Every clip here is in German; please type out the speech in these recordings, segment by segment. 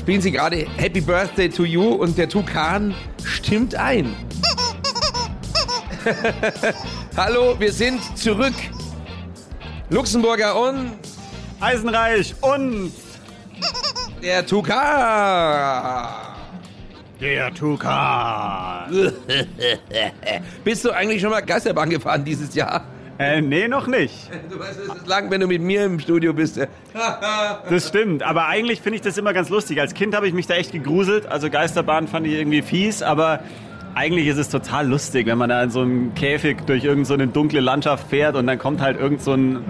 spielen sie gerade Happy Birthday to You und der Tukan stimmt ein. Hallo, wir sind zurück. Luxemburger und Eisenreich und der Tukan. der Tukan. Bist du eigentlich schon mal Geisterbahn gefahren dieses Jahr? Äh, nee, noch nicht. Du weißt, es ist lang, wenn du mit mir im Studio bist. Das stimmt. Aber eigentlich finde ich das immer ganz lustig. Als Kind habe ich mich da echt gegruselt. Also Geisterbahn fand ich irgendwie fies, aber eigentlich ist es total lustig, wenn man da in so einem Käfig durch irgendeine so dunkle Landschaft fährt und dann kommt halt irgend so ein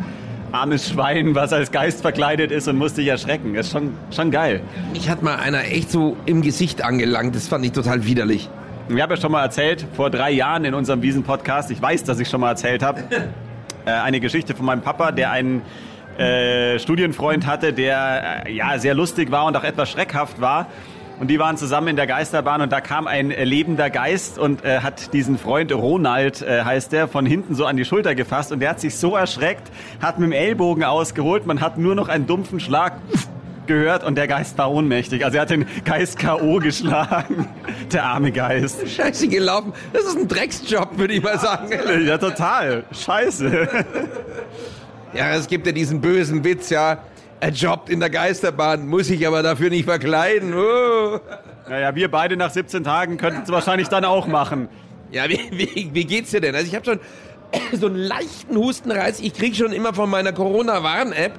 armes Schwein, was als Geist verkleidet ist und muss dich erschrecken. Das ist schon, schon geil. Mich hat mal einer echt so im Gesicht angelangt. Das fand ich total widerlich. Ich habe ja schon mal erzählt, vor drei Jahren in unserem Wiesen-Podcast, ich weiß, dass ich schon mal erzählt habe, äh, eine Geschichte von meinem Papa, der einen äh, Studienfreund hatte, der äh, ja sehr lustig war und auch etwas schreckhaft war. Und die waren zusammen in der Geisterbahn und da kam ein lebender Geist und äh, hat diesen Freund, Ronald äh, heißt der, von hinten so an die Schulter gefasst und der hat sich so erschreckt, hat mit dem Ellbogen ausgeholt, man hat nur noch einen dumpfen Schlag gehört und der Geist war ohnmächtig. Also er hat den Geist K.O. geschlagen. Der arme Geist. Scheiße gelaufen. Das ist ein Drecksjob, würde ich mal sagen. Ja, total. Scheiße. Ja, es gibt ja diesen bösen Witz, ja. Er jobbt in der Geisterbahn, muss sich aber dafür nicht verkleiden. Oh. Naja, wir beide nach 17 Tagen könnten es wahrscheinlich dann auch machen. Ja, wie, wie, wie geht's dir denn? Also ich habe schon so einen leichten Hustenreiz. Ich krieg schon immer von meiner Corona-Warn-App,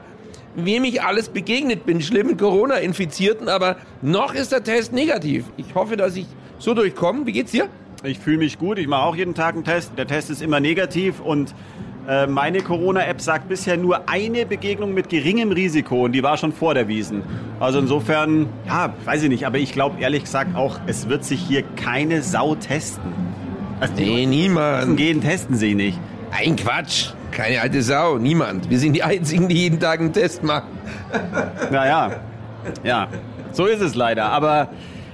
wem ich alles begegnet bin, schlimmen Corona-Infizierten, aber noch ist der Test negativ. Ich hoffe, dass ich so durchkomme. Wie geht's dir? Ich fühle mich gut, ich mache auch jeden Tag einen Test. Der Test ist immer negativ und äh, meine Corona-App sagt bisher nur eine Begegnung mit geringem Risiko und die war schon vor der Wiesen. Also insofern, ja, weiß ich nicht, aber ich glaube ehrlich gesagt auch, es wird sich hier keine Sau testen. Also Nee, niemand. gehen, testen sie nicht. Ein Quatsch. Keine alte Sau. Niemand. Wir sind die Einzigen, die jeden Tag einen Test machen. Naja, ja, so ist es leider. Aber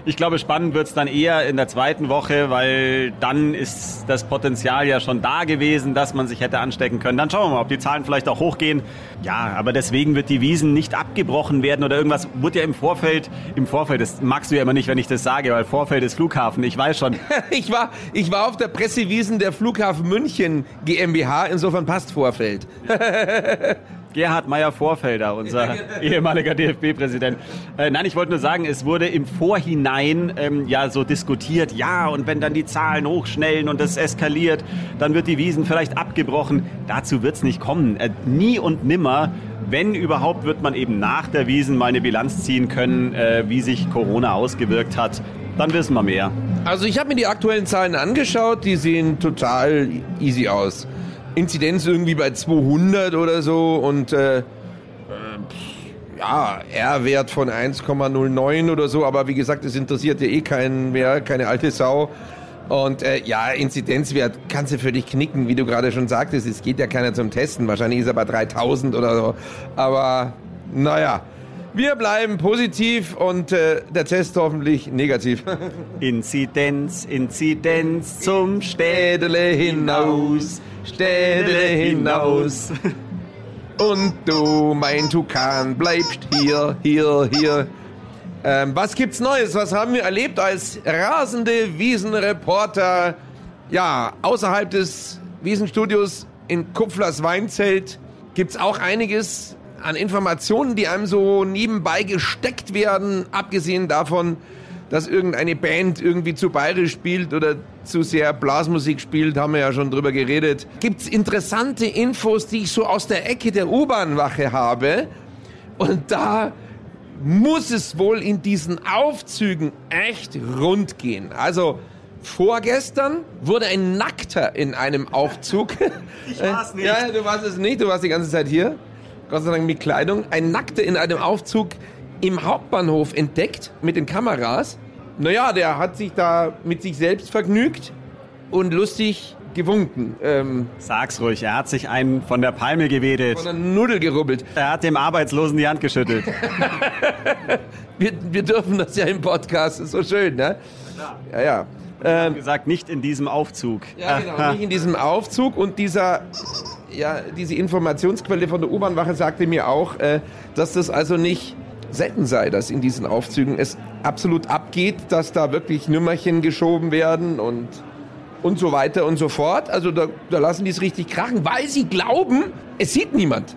ich glaube, spannend wird es dann eher in der zweiten Woche, weil dann ist das Potenzial ja schon da gewesen, dass man sich hätte anstecken können. Dann schauen wir mal, ob die Zahlen vielleicht auch hochgehen. Ja, aber deswegen wird die Wiesen nicht abgebrochen werden oder irgendwas. Wurde ja im Vorfeld, im Vorfeld, das magst du ja immer nicht, wenn ich das sage, weil Vorfeld ist Flughafen, ich weiß schon. Ich war, ich war auf der Pressewiesen der Flughafen München GmbH, insofern passt Vorfeld. Gerhard Meyer Vorfelder, unser ehemaliger DFB-Präsident. Äh, nein, ich wollte nur sagen, es wurde im Vorhinein ähm, ja so diskutiert, ja, und wenn dann die Zahlen hochschnellen und es eskaliert, dann wird die Wiesen vielleicht abgebrochen. Dazu wird es nicht kommen. Äh, nie und nimmer. Wenn überhaupt, wird man eben nach der Wiesen mal eine Bilanz ziehen können, äh, wie sich Corona ausgewirkt hat. Dann wissen wir mehr. Also ich habe mir die aktuellen Zahlen angeschaut, die sehen total easy aus. Inzidenz irgendwie bei 200 oder so und äh, äh, ja, R-Wert von 1,09 oder so, aber wie gesagt, das interessiert ja eh keinen mehr, keine alte Sau. Und äh, ja, Inzidenzwert kannst du für dich knicken, wie du gerade schon sagtest, es geht ja keiner zum Testen, wahrscheinlich ist er bei 3000 oder so. Aber naja, wir bleiben positiv und äh, der Test hoffentlich negativ. Inzidenz, Inzidenz zum Städele hinaus, Städele hinaus. Und du, mein Tukan, bleibst hier, hier, hier. Ähm, was gibt's Neues? Was haben wir erlebt als rasende Wiesenreporter? Ja, außerhalb des Wiesenstudios in Kupflers Weinzelt gibt's auch einiges an Informationen, die einem so nebenbei gesteckt werden, abgesehen davon, dass irgendeine Band irgendwie zu bayerisch spielt oder zu sehr Blasmusik spielt, haben wir ja schon drüber geredet. Gibt's interessante Infos, die ich so aus der Ecke der U-Bahn-Wache habe. Und da muss es wohl in diesen Aufzügen echt rund gehen. Also vorgestern wurde ein Nackter in einem Aufzug. Ich war's nicht. Ja, du warst es nicht, du warst die ganze Zeit hier. Gott sei Dank mit Kleidung. Ein Nackter in einem Aufzug im Hauptbahnhof entdeckt mit den Kameras. naja, der hat sich da mit sich selbst vergnügt und lustig gewunken. Ähm, Sag's ruhig, er hat sich einen von der Palme gewedelt. von der Nudel gerubbelt. Er hat dem Arbeitslosen die Hand geschüttelt. Wir, wir dürfen das ja im Podcast, ist so schön, ne? Ja, ja. Hat gesagt, nicht in diesem Aufzug. Ja, genau. Nicht in diesem Aufzug und dieser, ja, diese Informationsquelle von der U-Bahn-Wache sagte mir auch, äh, dass das also nicht selten sei, dass in diesen Aufzügen es absolut abgeht, dass da wirklich Nümmerchen geschoben werden und, und so weiter und so fort. Also da, da lassen die es richtig krachen, weil sie glauben, es sieht niemand.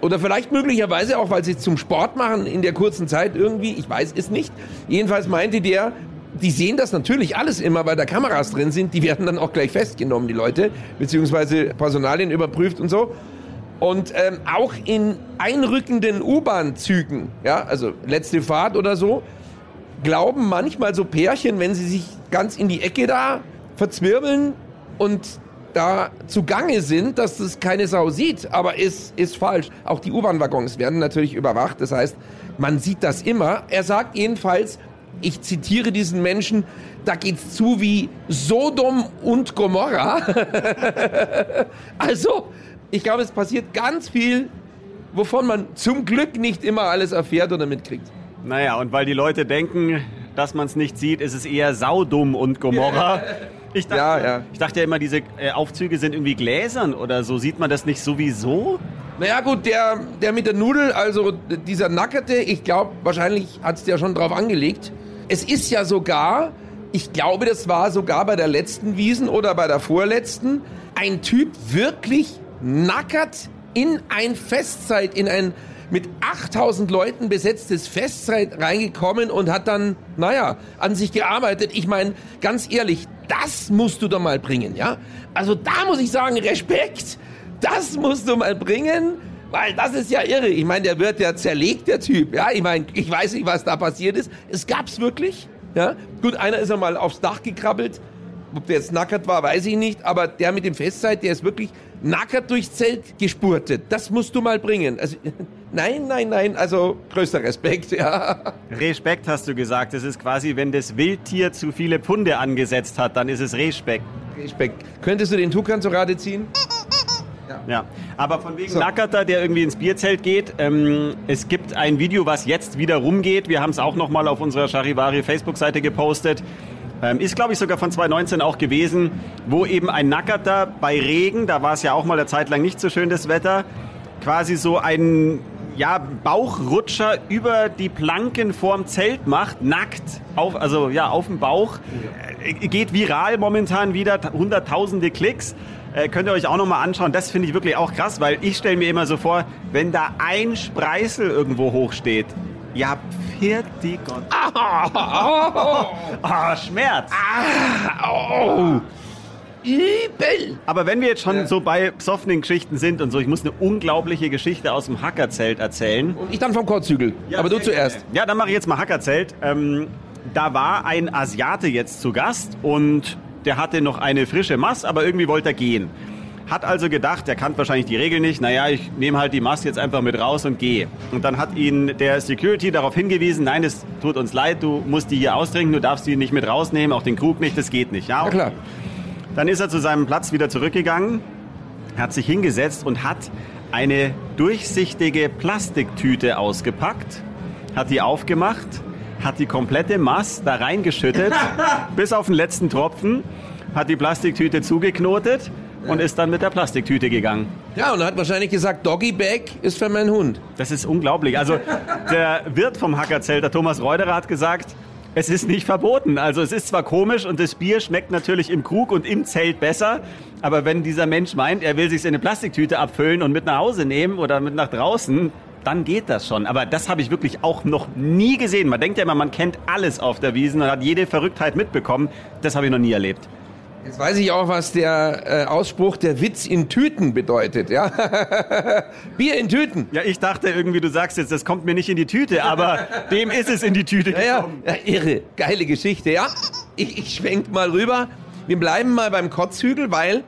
Oder vielleicht möglicherweise auch, weil sie es zum Sport machen in der kurzen Zeit irgendwie. Ich weiß es nicht. Jedenfalls meinte der, die sehen das natürlich alles immer, weil da Kameras drin sind. Die werden dann auch gleich festgenommen, die Leute, beziehungsweise Personalien überprüft und so. Und ähm, auch in einrückenden U-Bahn-Zügen, ja, also letzte Fahrt oder so, glauben manchmal so Pärchen, wenn sie sich ganz in die Ecke da verzwirbeln und da zugange sind, dass das keine Sau sieht. Aber ist, ist falsch. Auch die U-Bahn-Waggons werden natürlich überwacht. Das heißt, man sieht das immer. Er sagt jedenfalls, ich zitiere diesen Menschen, da geht's zu wie Sodom und Gomorra. also, ich glaube, es passiert ganz viel, wovon man zum Glück nicht immer alles erfährt oder mitkriegt. Naja, und weil die Leute denken, dass man es nicht sieht, ist es eher Saudum und Gomorra. Ich dachte, Ja, ja. ich dachte ja immer, diese äh, Aufzüge sind irgendwie gläsern oder so. Sieht man das nicht sowieso? Naja gut, der, der mit der Nudel, also dieser Nackerte, ich glaube, wahrscheinlich hat es der schon drauf angelegt. Es ist ja sogar, ich glaube, das war sogar bei der letzten Wiesen oder bei der vorletzten, ein Typ wirklich nackert in ein Festzeit, in ein mit 8000 Leuten besetztes Festzeit reingekommen und hat dann, naja, an sich gearbeitet. Ich meine, ganz ehrlich, das musst du doch mal bringen, ja? Also da muss ich sagen, Respekt. Das musst du mal bringen, weil das ist ja irre. Ich meine, der wird ja zerlegt, der Typ. Ja, ich meine, ich weiß nicht, was da passiert ist. Es gab's wirklich. Ja, gut, einer ist ja mal aufs Dach gekrabbelt. Ob der jetzt nackert war, weiß ich nicht. Aber der mit dem Festzeit, der ist wirklich nackert durchs Zelt gespurtet. Das musst du mal bringen. Also, nein, nein, nein. Also, größter Respekt, ja. Respekt hast du gesagt. Das ist quasi, wenn das Wildtier zu viele Punde angesetzt hat, dann ist es Respekt. Respekt. Könntest du den Tukan zur Rate ziehen? Ja, aber von wegen So. Nackerter, der irgendwie ins Bierzelt geht. Ähm, es gibt ein Video, was jetzt wieder rumgeht. Wir haben es auch nochmal auf unserer Charivari Facebook-Seite gepostet. Ähm, ist, glaube ich, sogar von 2019 auch gewesen, wo eben ein Nackerter bei Regen, da war es ja auch mal eine Zeit lang nicht so schön das Wetter, quasi so einen ja, Bauchrutscher über die Planken vorm Zelt macht, nackt, auf, also ja, auf dem Bauch. Äh, Geht viral momentan wieder, hunderttausende Klicks. Äh, könnt ihr euch auch nochmal anschauen. Das finde ich wirklich auch krass, weil ich stelle mir immer so vor, wenn da ein Spreißel irgendwo hochsteht, ja, pfiat die Gott. Ah, Schmerz. Oh, übel. Aber wenn wir jetzt schon so bei besoffenen Geschichten sind und so, ich muss eine unglaubliche Geschichte aus dem Hackerzelt erzählen. Und ich dann vom Kotzhügel. Aber du zuerst. Ja, dann mache ich jetzt mal Hackerzelt. Ähm, da war ein Asiate jetzt zu Gast und der hatte noch eine frische Mass, aber irgendwie wollte er gehen. Hat also gedacht, er kannte wahrscheinlich die Regel nicht, naja, ich nehme halt die Mass jetzt einfach mit raus und gehe. Und dann hat ihn der Security darauf hingewiesen, nein, es tut uns leid, du musst die hier austrinken, du darfst die nicht mit rausnehmen, auch den Krug nicht, das geht nicht. Ja, Ja klar. dann ist er zu seinem Platz wieder zurückgegangen, hat sich hingesetzt und hat eine durchsichtige Plastiktüte ausgepackt, hat die aufgemacht, hat die komplette Mass da reingeschüttet, bis auf den letzten Tropfen, hat die Plastiktüte zugeknotet und ist dann mit der Plastiktüte gegangen. Ja, und er hat wahrscheinlich gesagt, Doggy Bag ist für meinen Hund. Das ist unglaublich. Also der Wirt vom Hackerzelt, der Thomas Reuderer, hat gesagt, es ist nicht verboten. Also es ist zwar komisch und das Bier schmeckt natürlich im Krug und im Zelt besser, aber wenn dieser Mensch meint, er will sich in eine Plastiktüte abfüllen und mit nach Hause nehmen oder mit nach draußen, dann geht das schon. Aber das habe ich wirklich auch noch nie gesehen. Man denkt ja immer, man kennt alles auf der Wiesen und hat jede Verrücktheit mitbekommen. Das habe ich noch nie erlebt. Jetzt weiß ich auch, was der äh, Ausspruch der Witz in Tüten bedeutet, ja? Bier in Tüten. Ja, ich dachte irgendwie, du sagst jetzt, das kommt mir nicht in die Tüte, aber dem ist es in die Tüte Ja, ja, gekommen. ja, irre, geile Geschichte, ja? Ich, ich schwenk mal rüber. Wir bleiben mal beim Kotzhügel, weil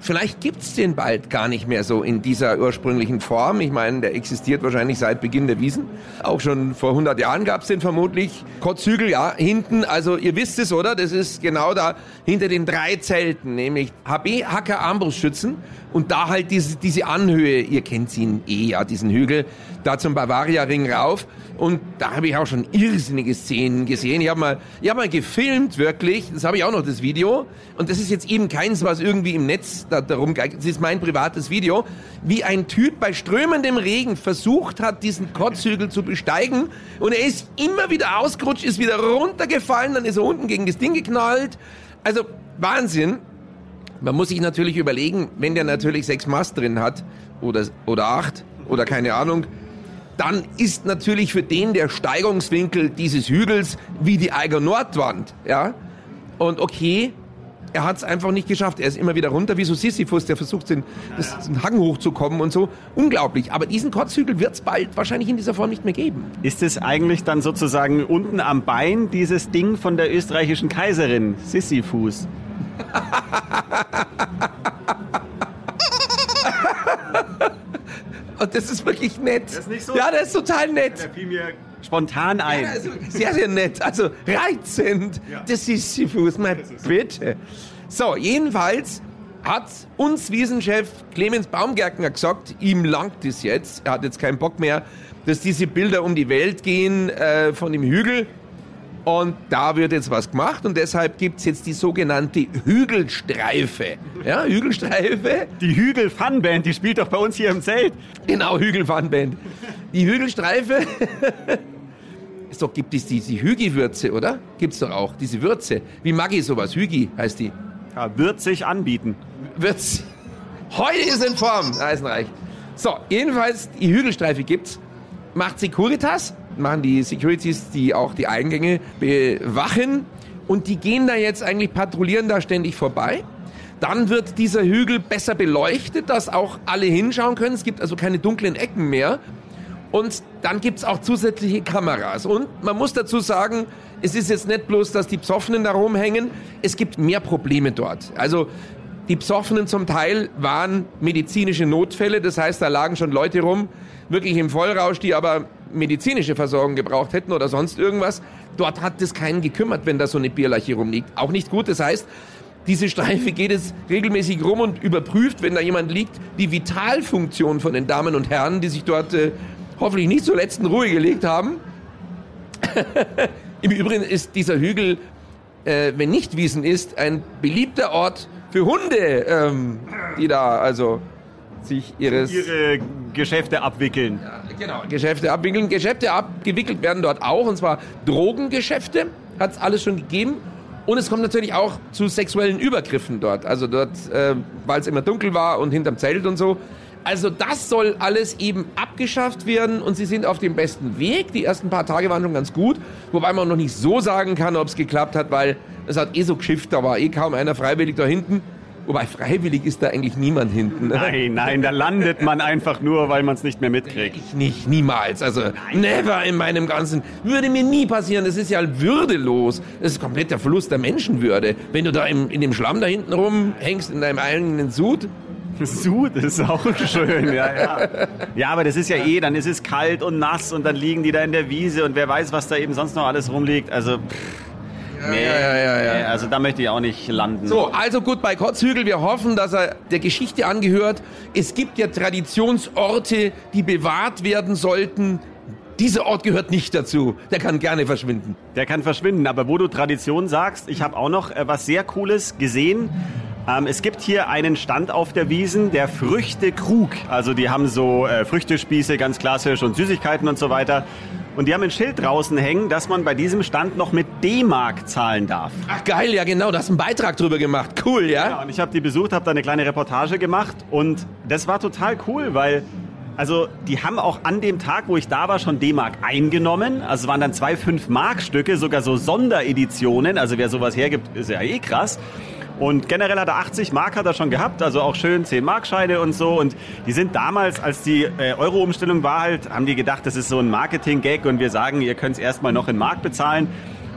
Vielleicht gibt's den bald gar nicht mehr so in dieser ursprünglichen Form. Ich meine, der existiert wahrscheinlich seit Beginn der Wiesen. Auch schon vor 100 Jahren gab's den vermutlich. Kotzhügel, ja, hinten, also ihr wisst es, oder? Das ist genau da hinter den drei Zelten, nämlich HB Hacker Armbrustschützen und da halt diese, diese Anhöhe, ihr kennt ihn eh, ja, diesen Hügel, da zum Bavaria-Ring rauf. Und da habe ich auch schon irrsinnige Szenen gesehen. Ich habe mal, hab mal gefilmt, wirklich. Das habe ich auch noch, das Video. Und das ist jetzt eben keins, was irgendwie im Netz da, darum. Das ist mein privates Video. Wie ein Typ bei strömendem Regen versucht hat, diesen Kotzhügel zu besteigen. Und er ist immer wieder ausgerutscht, ist wieder runtergefallen, dann ist er unten gegen das Ding geknallt. Also Wahnsinn. Man muss sich natürlich überlegen, wenn der natürlich sechs Mast drin hat oder, oder acht oder keine Ahnung, dann ist natürlich für den der Steigungswinkel dieses Hügels wie die Eiger Nordwand. Ja? Und okay, er hat es einfach nicht geschafft. Er ist immer wieder runter, wie so Sisyphus, der versucht, den, das, den Hang hochzukommen und so. Unglaublich. Aber diesen Kotzhügel wird es bald wahrscheinlich in dieser Form nicht mehr geben. Ist es eigentlich dann sozusagen unten am Bein dieses Ding von der österreichischen Kaiserin, Sisyphus? Und das ist wirklich nett. Das ist nicht so? Ja, das ist total nett. Der fiel mir spontan ein. Ja, also sehr, sehr nett. Also reizend. Ja. Das ist Sisyphus, mal bitte. So, jedenfalls hat uns Wiesenchef Clemens Baumgärtner gesagt, ihm langt es jetzt. Er hat jetzt keinen Bock mehr, dass diese Bilder um die Welt gehen äh, von dem Hügel. Und da wird jetzt was gemacht und deshalb gibt's jetzt die sogenannte Hügelstreife. Ja, Hügelstreife. Die Hügel Fun Band, die spielt doch bei uns hier im Zelt. Genau, Hügelfahnband. Die Hügelstreife. So gibt es diese Hügi-Würze, oder? Gibt's doch auch, diese Würze. Wie Maggi sowas? Hügi heißt die. Ja, wird sich anbieten. Würze. Heute ist in Form, Eisenreich. So, jedenfalls, die Hügelstreife gibt's. Macht Securitas, machen die Securities, die auch die Eingänge bewachen. Und die gehen da jetzt eigentlich, patrouillieren da ständig vorbei. Dann wird dieser Hügel besser beleuchtet, dass auch alle hinschauen können. Es gibt also keine dunklen Ecken mehr. Und dann gibt's auch zusätzliche Kameras. Und man muss dazu sagen, es ist jetzt nicht bloß, dass die Psoffenen da rumhängen, es gibt mehr Probleme dort. Also die Psoffenen zum Teil waren medizinische Notfälle, das heißt, da lagen schon Leute rum, wirklich im Vollrausch, die aber medizinische Versorgung gebraucht hätten oder sonst irgendwas. Dort hat es keinen gekümmert, wenn da so eine Bierleiche rumliegt. Auch nicht gut, das heißt, diese Streife geht es regelmäßig rum und überprüft, wenn da jemand liegt, die Vitalfunktion von den Damen und Herren, die sich dort äh, hoffentlich nicht zur letzten Ruhe gelegt haben. Im Übrigen ist dieser Hügel, äh, wenn nicht Wiesen ist, ein beliebter Ort für Hunde, ähm, die da also sich ihres Ihre Geschäfte abwickeln. Genau, Geschäfte abwickeln. Geschäfte abgewickelt werden dort auch, und zwar Drogengeschäfte, hat es alles schon gegeben. Und es kommt natürlich auch zu sexuellen Übergriffen dort. Also dort, äh, weil es immer dunkel war und hinterm Zelt und so. Also das soll alles eben abgeschafft werden und sie sind auf dem besten Weg. Die ersten paar Tage waren schon ganz gut, wobei man noch nicht so sagen kann, ob es geklappt hat, weil es hat eh so geschifft, da war eh kaum einer freiwillig da hinten. Wobei freiwillig ist da eigentlich niemand hinten. Ne? Nein, nein, da landet man einfach nur, weil man es nicht mehr mitkriegt. Ich nicht, niemals. Also never in meinem ganzen. Würde mir nie passieren. Das ist ja würdelos. Das ist komplett der Verlust der Menschenwürde. Wenn du da im, in dem Schlamm da hinten rumhängst, in deinem eigenen Sud. Sud ist auch schön, ja, ja. Ja, aber das ist ja eh, dann ist es kalt und nass und dann liegen die da in der Wiese und wer weiß, was da eben sonst noch alles rumliegt. Also, pff, nee, ja, ja, ja. nee, also da möchte ich auch nicht landen. So, also gut, bei Kotzhügel, wir hoffen, dass er der Geschichte angehört. Es gibt ja Traditionsorte, die bewahrt werden sollten. Dieser Ort gehört nicht dazu. Der kann gerne verschwinden. Der kann verschwinden, aber wo du Tradition sagst, ich habe auch noch äh, was sehr Cooles gesehen. Ähm, es gibt hier einen Stand auf der Wiesen, der Früchtekrug. Also die haben so äh, Früchtespieße, ganz klassisch und Süßigkeiten und so weiter. Und die haben ein Schild draußen hängen, dass man bei diesem Stand noch mit D-Mark zahlen darf. Ach geil, ja genau, da hast einen Beitrag drüber gemacht. Cool, ja? Ja, und ich habe die besucht, habe da eine kleine Reportage gemacht und das war total cool, weil also die haben auch an dem Tag, wo ich da war, schon D-Mark eingenommen. Also es waren dann zwei 5-Mark-Stücke, sogar so Sondereditionen. Also wer sowas hergibt, ist ja eh krass. Und generell hat er 80 Mark hat er schon gehabt, also auch schön 10 Mark Scheine und so. Und die sind damals, als die äh, Euro-Umstellung war halt, haben die gedacht, das ist so ein Marketing-Gag und wir sagen, ihr könnt es erstmal noch in Mark bezahlen.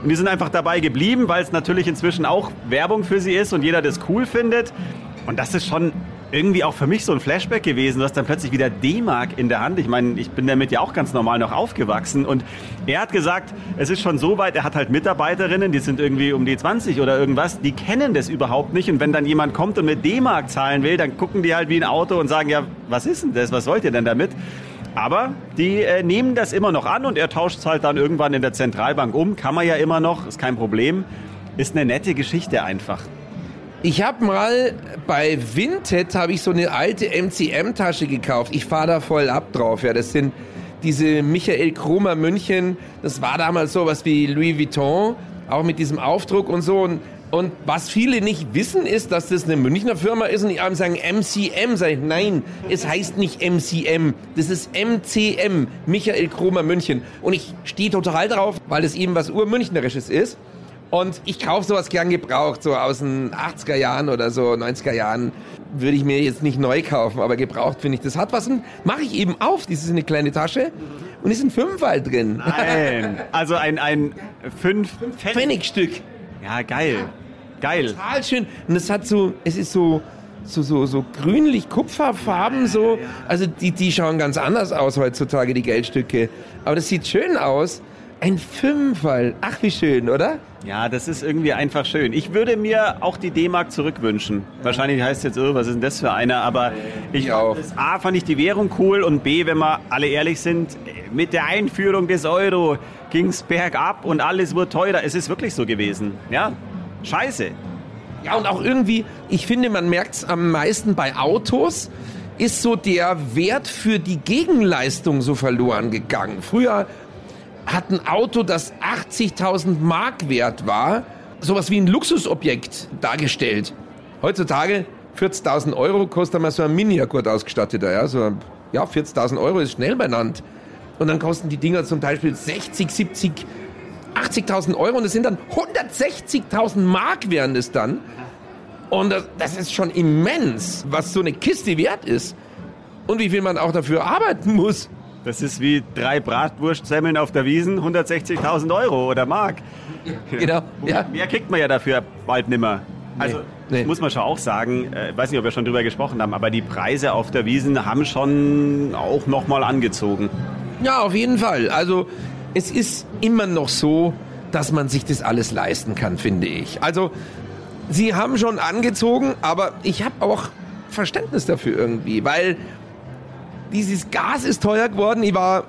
Und die sind einfach dabei geblieben, weil es natürlich inzwischen auch Werbung für sie ist und jeder das cool findet. Und das ist schon irgendwie auch für mich so ein Flashback gewesen. Du hast dann plötzlich wieder D-Mark in der Hand. Ich meine, ich bin damit ja auch ganz normal noch aufgewachsen. Und er hat gesagt, es ist schon so weit, er hat halt Mitarbeiterinnen, die sind irgendwie um die 20 oder irgendwas, die kennen das überhaupt nicht. Und wenn dann jemand kommt und mit D-Mark zahlen will, dann gucken die halt wie ein Auto und sagen, ja, was ist denn das? Was wollt ihr denn damit? Aber die äh, nehmen das immer noch an und er tauscht es halt dann irgendwann in der Zentralbank um. Kann man ja immer noch, ist kein Problem. Ist eine nette Geschichte einfach. Ich habe mal bei Vinted habe ich so eine alte MCM-Tasche gekauft. Ich fahre da voll ab drauf. Ja, das sind diese Michael Kromer München. Das war damals so was wie Louis Vuitton, auch mit diesem Aufdruck und so. Und, und was viele nicht wissen, ist, dass das eine Münchner Firma ist und die einem sagen MCM. Sag ich, nein, es heißt nicht MCM. Das ist MCM, Michael Kromer München. Und ich stehe total drauf, weil es eben was Urmünchnerisches ist. Und ich kaufe sowas gern gebraucht, so aus den 80er Jahren oder so, 90er Jahren. Würde ich mir jetzt nicht neu kaufen, aber gebraucht finde ich, das hat was. Und mache ich eben auf. Das ist eine kleine Tasche und ist ein Fünferl drin. Nein, also ein, ein fünf Pfennigstück. Ja, geil. Geil. Total schön. Und es hat so, es ist so, so, so, so grünlich Kupferfarben so. Also die, die schauen ganz anders aus heutzutage, die Geldstücke. Aber das sieht schön aus. Ein Fünferl. Ach, wie schön, oder? Ja, das ist irgendwie einfach schön. Ich würde mir auch die D-Mark zurückwünschen. Wahrscheinlich heißt jetzt, oh, was ist denn das für eine? Aber ich, Ich auch. A fand ich die Währung cool und B, wenn wir alle ehrlich sind, mit der Einführung des Euro ging es bergab und alles wurde teurer. Es ist wirklich so gewesen. Ja, scheiße. Ja, und auch irgendwie, ich finde, man merkt es am meisten bei Autos, ist so der Wert für die Gegenleistung so verloren gegangen. Früher hat ein Auto, das 80.000 Mark wert war, sowas wie ein Luxusobjekt dargestellt. Heutzutage 40.000 Euro kostet mal so ein Mini gut ausgestatteter. Ja, so, ja 40.000 Euro ist schnell benannt. Und dann kosten die Dinger zum Beispiel 60, 70, 80.000 Euro und es sind dann 160.000 Mark wären es dann. Und das, das ist schon immens, was so eine Kiste wert ist. Und wie viel man auch dafür arbeiten muss. Das ist wie drei Bratwurstsemmeln auf der Wiesen, 160.000 Euro oder Mark. Genau, ja. Mehr kriegt man ja dafür bald nimmer. Also nee. muss man schon auch sagen, äh, weiß nicht, ob wir schon drüber gesprochen haben, aber die Preise auf der Wiesen haben schon auch nochmal angezogen. Ja, auf jeden Fall. Also es ist immer noch so, dass man sich das alles leisten kann, finde ich. Also sie haben schon angezogen, aber ich habe auch Verständnis dafür irgendwie, weil dieses Gas ist teuer geworden. Ich war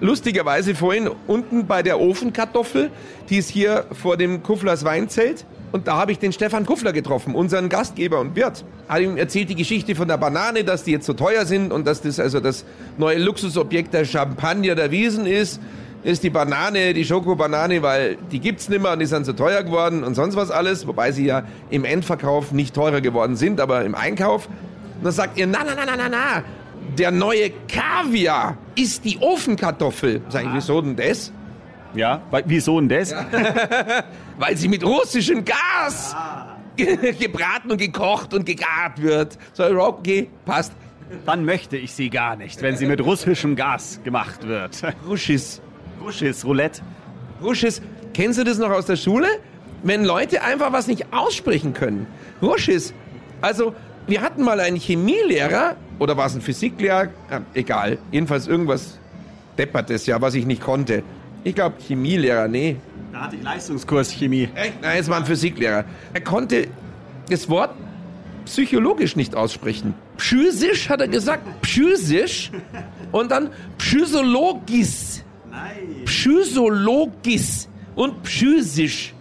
lustigerweise vorhin unten bei der Ofenkartoffel, die ist hier vor dem Kufflers Weinzelt. Und da habe ich den Stefan Kuffler getroffen, unseren Gastgeber und Wirt. Hat ihm erzählt die Geschichte von der Banane, dass die jetzt so teuer sind und dass das also das neue Luxusobjekt der Champagner der Wiesen ist. Ist die Banane, die Schokobanane, weil die gibt's nimmer und die sind so teuer geworden und sonst was alles. Wobei sie ja im Endverkauf nicht teurer geworden sind, aber im Einkauf. Und dann sagt ihr, na, na, na, na, na, na, der neue Kaviar ist die Ofenkartoffel. Sag ich, wieso denn das? Ja, weil- wieso denn das? Weil sie mit russischem Gas ge- gebraten und gekocht und gegart wird. So, okay, passt. Dann möchte ich sie gar nicht, wenn sie mit russischem Gas gemacht wird. Ruschis. Russisches Roulette. Ruschis. Kennst du das noch aus der Schule? Wenn Leute einfach was nicht aussprechen können. Ruschis. Also, wir hatten mal einen Chemielehrer, oder war es ein Physiklehrer? Ja, egal. Jedenfalls irgendwas Deppertes, ja, was ich nicht konnte. Ich glaube, Chemielehrer, nee. Da hatte ich Leistungskurs Chemie. Echt? Nein, es war ein Physiklehrer. Er konnte das Wort psychologisch nicht aussprechen. Psychisch hat er gesagt, psychisch und dann psychologis. Nein. Psychologis und psychisch.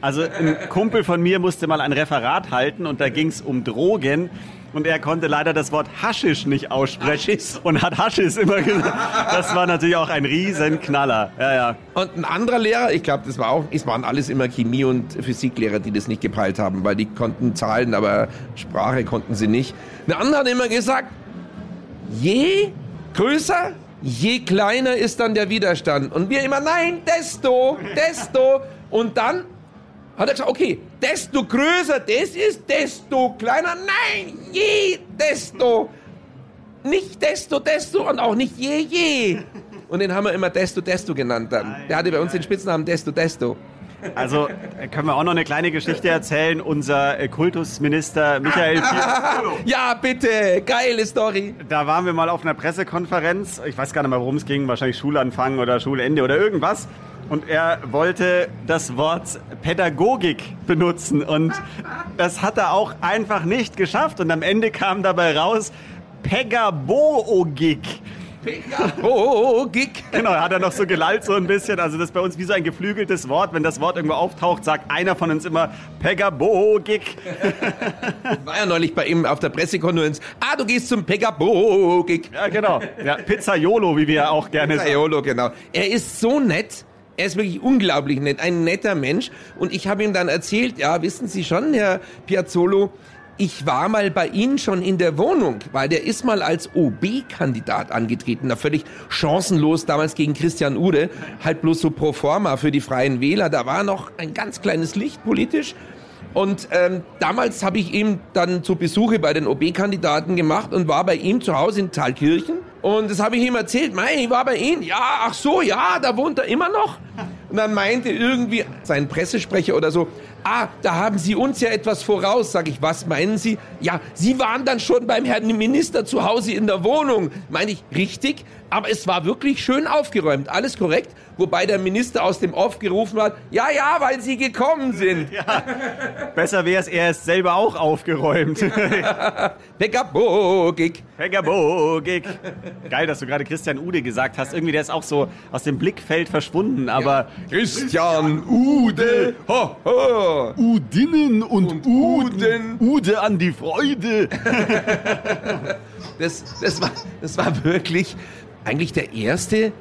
Also ein Kumpel von mir musste mal ein Referat halten und da ging es um Drogen. Und er konnte leider das Wort Haschisch nicht aussprechen Haschis. und hat Haschis immer gesagt. Das war natürlich auch ein Riesenknaller. Ja, ja. Und ein anderer Lehrer, ich glaube, das war auch, es waren alles immer Chemie- und Physiklehrer, die das nicht gepeilt haben, weil die konnten Zahlen, aber Sprache konnten sie nicht. Ein anderer hat immer gesagt, je größer, je kleiner ist dann der Widerstand. Und wir immer, nein, desto, desto. Und dann hat er gesagt, okay, desto größer das ist, desto kleiner. Nein, je, desto. Nicht desto, desto und auch nicht je, je. Und den haben wir immer desto, desto genannt dann. Der hatte bei uns den Spitznamen desto, desto. Also äh, können wir auch noch eine kleine Geschichte erzählen. Unser äh, Kultusminister Michael. Ja, bitte, geile Story. Da waren wir mal auf einer Pressekonferenz. Ich weiß gar nicht mehr, worum es ging. Wahrscheinlich Schulanfang oder Schulende oder irgendwas. Und er wollte das Wort Pädagogik benutzen. Und das hat er auch einfach nicht geschafft. Und am Ende kam dabei raus Pegaboogik. Gig. Genau, hat er noch so gelallt so ein bisschen. Also das ist bei uns wie so ein geflügeltes Wort. Wenn das Wort irgendwo auftaucht, sagt einer von uns immer Pegabogik. War ja neulich bei ihm auf der Pressekonferenz. Ah, du gehst zum Pegabogik. Ja, genau. Ja, Pizzaiolo, wie wir auch gerne sagen. Pizzaiolo, genau. Er ist so nett. Er ist wirklich unglaublich nett, ein netter Mensch. Und ich habe ihm dann erzählt, ja, wissen Sie schon, Herr Piazzolo, ich war mal bei Ihnen schon in der Wohnung, weil der ist mal als OB-Kandidat angetreten, da völlig chancenlos damals gegen Christian Ude, halt bloß so pro forma für die Freien Wähler. Da war noch ein ganz kleines Licht politisch. Und ähm, damals habe ich ihm dann zu Besuche bei den OB-Kandidaten gemacht und war bei ihm zu Hause in Thalkirchen. Und das habe ich ihm erzählt. Mei, ich war bei Ihnen. Ja, ach so, ja, da wohnt er immer noch. Und dann meinte irgendwie sein Pressesprecher oder so, ah, da haben Sie uns ja etwas voraus. Sag ich, was meinen Sie? Ja, Sie waren dann schon beim Herrn Minister zu Hause in der Wohnung. Meine ich, richtig? Aber es war wirklich schön aufgeräumt. Alles korrekt? Wobei der Minister aus dem Off gerufen hat, ja, ja, weil Sie gekommen sind. Besser wäre es, er ist selber auch aufgeräumt. Pegabogik. Pegabogik. Geil, dass du gerade Christian Ude gesagt hast. Irgendwie, der ist auch so aus dem Blickfeld verschwunden, aber Christian Ude. Ho, ho. Udinnen und, Und Uden. Ude an die Freude. Das, das, war, das war wirklich eigentlich der erste,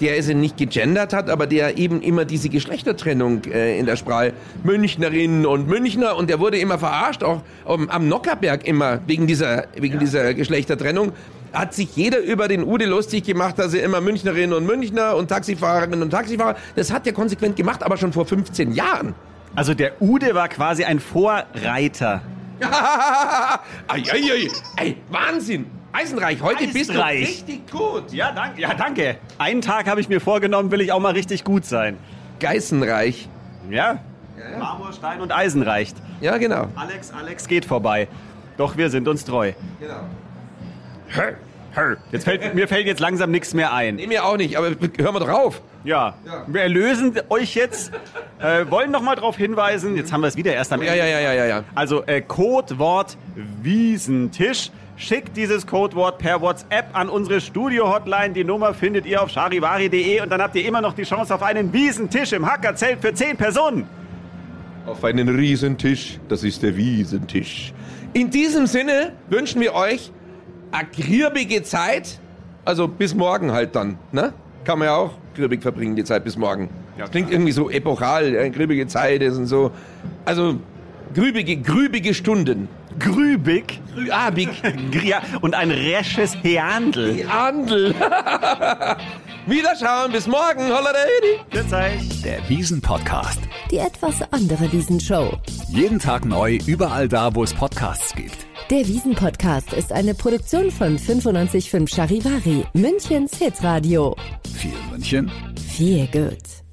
der also nicht gegendert hat, aber der eben immer diese Geschlechtertrennung äh, in der Sprache Münchnerinnen und Münchner und der wurde immer verarscht, auch am, am Nockerberg immer wegen dieser, wegen dieser Geschlechtertrennung. Hat sich jeder über den Ude lustig gemacht, dass er immer Münchnerinnen und Münchner und Taxifahrerinnen und Taxifahrer, das hat er konsequent gemacht, aber schon vor 15 Jahren. Also der Ude war quasi ein Vorreiter. ei, ei, ei. Ey, Wahnsinn! Eisenreich, heute bist du Eisenreich. richtig gut. Ja, danke. Ja, danke. Einen Tag habe ich mir vorgenommen, will ich auch mal richtig gut sein. Geißenreich. Ja. Marmor, Stein und Eisen reicht. Ja, genau. Alex, Alex geht vorbei. Doch wir sind uns treu. genau. Jetzt fällt, mir fällt jetzt langsam nichts mehr ein. Nee, mir auch nicht, aber hören wir drauf. Ja, wir erlösen euch jetzt. Äh, wollen noch mal darauf hinweisen. Jetzt haben wir es wieder erst am Ja, Ende. ja, ja, ja, ja, ja. Also äh, Codewort Wiesentisch. Schickt dieses Codewort per WhatsApp an unsere Studio-Hotline. Die Nummer findet ihr auf charivari.de und dann habt ihr immer noch die Chance auf einen Wiesentisch im Hackerzelt für 10 Personen. Auf einen Riesentisch, das ist der Wiesentisch. In diesem Sinne wünschen wir euch eine grirbige Zeit. Also bis morgen halt dann, ne? Kann man ja auch grirbig verbringen, die Zeit bis morgen. Ja, Klingt irgendwie so epochal, ja, grirbige Zeit, das sind so. Also grübige, grübige Stunden. Grübig. Grüabig. Ja, und ein resches Heandl. Handel. Wiederschauen, bis morgen. Euch. Der Wiesen-Podcast. Die etwas andere Wiesenshow. Jeden Tag neu, überall da, wo es Podcasts gibt. Der Wiesen-Podcast ist eine Produktion von 955 Charivari, Münchens Hitradio. Viel München. Viel gut.